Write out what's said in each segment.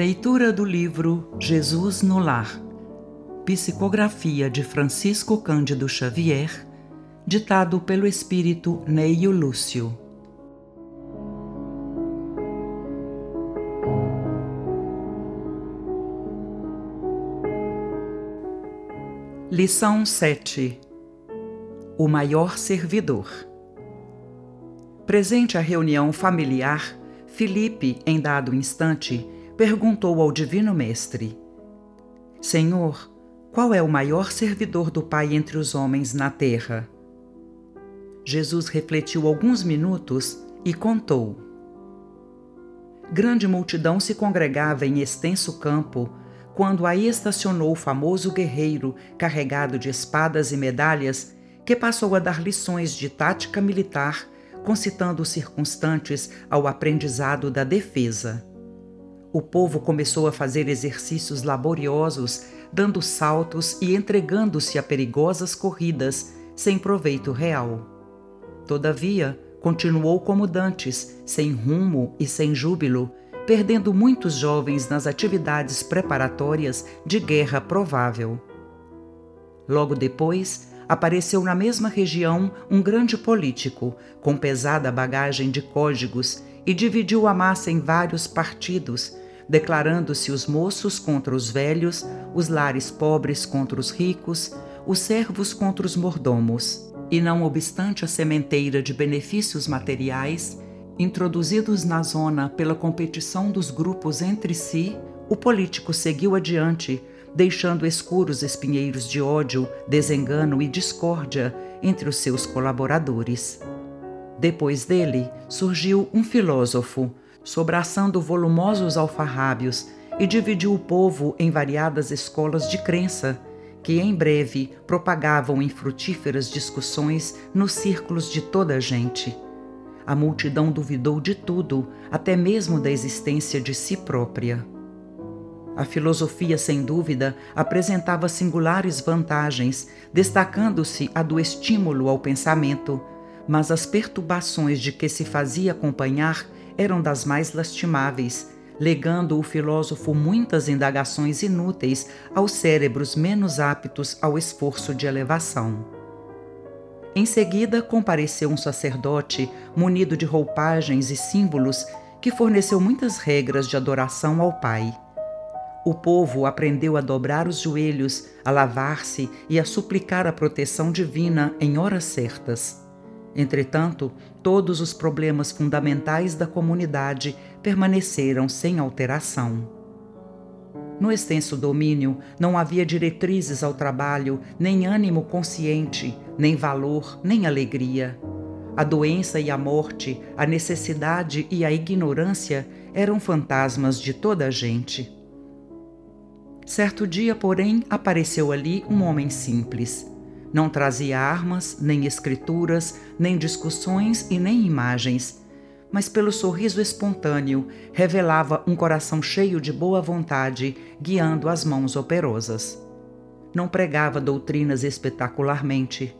Leitura do livro Jesus no Lar. Psicografia de Francisco Cândido Xavier, ditado pelo espírito Neio Lúcio. Lição 7 O maior servidor. Presente à reunião familiar, Filipe, em dado instante, perguntou ao Divino Mestre: Senhor, qual é o maior servidor do Pai entre os homens na terra? Jesus refletiu alguns minutos e contou. Grande multidão se congregava em extenso campo quando aí estacionou o famoso guerreiro carregado de espadas e medalhas que passou a dar lições de tática militar, concitando os circunstantes ao aprendizado da defesa o povo começou a fazer exercícios laboriosos, dando saltos e entregando-se a perigosas corridas, sem proveito real. Todavia, continuou como dantes, sem rumo e sem júbilo, perdendo muitos jovens nas atividades preparatórias de guerra provável. Logo depois, apareceu na mesma região um grande político, com pesada bagagem de códigos, e dividiu a massa em vários partidos, declarando-se os moços contra os velhos, os lares pobres contra os ricos, os servos contra os mordomos. E não obstante a sementeira de benefícios materiais, introduzidos na zona pela competição dos grupos entre si, o político seguiu adiante, deixando escuros espinheiros de ódio, desengano e discórdia entre os seus colaboradores. Depois dele surgiu um filósofo, sobraçando volumosos alfarrábios, e dividiu o povo em variadas escolas de crença, que em breve propagavam infrutíferas discussões nos círculos de toda a gente. A multidão duvidou de tudo, até mesmo da existência de si própria. A filosofia, sem dúvida, apresentava singulares vantagens, destacando-se a do estímulo ao pensamento, mas as perturbações de que se fazia acompanhar eram das mais lastimáveis, legando o filósofo muitas indagações inúteis aos cérebros menos aptos ao esforço de elevação. Em seguida, compareceu um sacerdote munido de roupagens e símbolos que forneceu muitas regras de adoração ao Pai. O povo aprendeu a dobrar os joelhos, a lavar-se e a suplicar a proteção divina em horas certas. Entretanto, todos os problemas fundamentais da comunidade permaneceram sem alteração. No extenso domínio não havia diretrizes ao trabalho, nem ânimo consciente, nem valor, nem alegria. A doença e a morte, a necessidade e a ignorância eram fantasmas de toda a gente. Certo dia, porém, apareceu ali um homem simples não trazia armas, nem escrituras, nem discussões e nem imagens, mas pelo sorriso espontâneo revelava um coração cheio de boa vontade, guiando as mãos operosas. Não pregava doutrinas espetacularmente.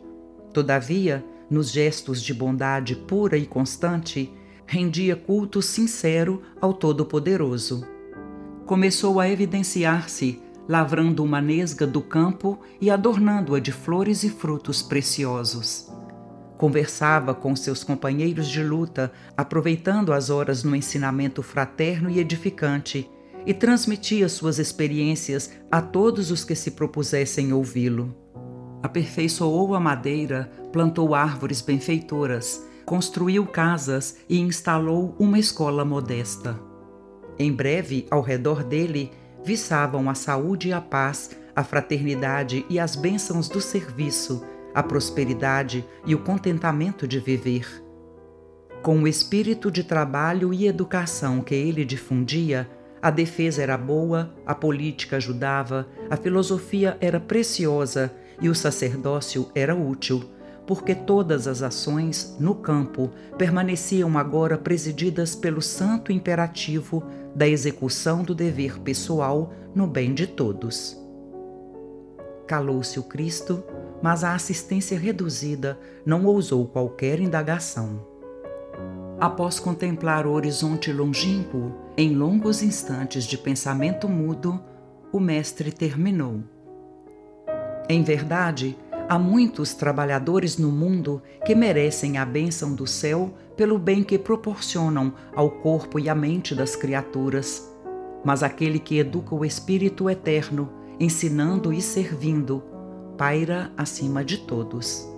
Todavia, nos gestos de bondade pura e constante, rendia culto sincero ao Todo-Poderoso. Começou a evidenciar-se lavrando uma nesga do campo e adornando-a de flores e frutos preciosos. Conversava com seus companheiros de luta, aproveitando as horas no ensinamento fraterno e edificante, e transmitia suas experiências a todos os que se propusessem ouvi-lo. Aperfeiçoou a madeira, plantou árvores benfeitoras, construiu casas e instalou uma escola modesta. Em breve, ao redor dele, viçavam a saúde e a paz, a fraternidade e as bênçãos do serviço, a prosperidade e o contentamento de viver. Com o espírito de trabalho e educação que ele difundia, a defesa era boa, a política ajudava, a filosofia era preciosa e o sacerdócio era útil, porque todas as ações no campo permaneciam agora presididas pelo santo imperativo da execução do dever pessoal no bem de todos. Calou-se o Cristo, mas a assistência reduzida não ousou qualquer indagação. Após contemplar o horizonte longínquo, Em longos instantes de pensamento mudo, o mestre terminou. Em verdade, há muitos trabalhadores no mundo que merecem a bênção do céu pelo bem que proporcionam ao corpo e à mente das criaturas. Mas aquele que educa o Espírito eterno, ensinando e servindo, paira acima de todos.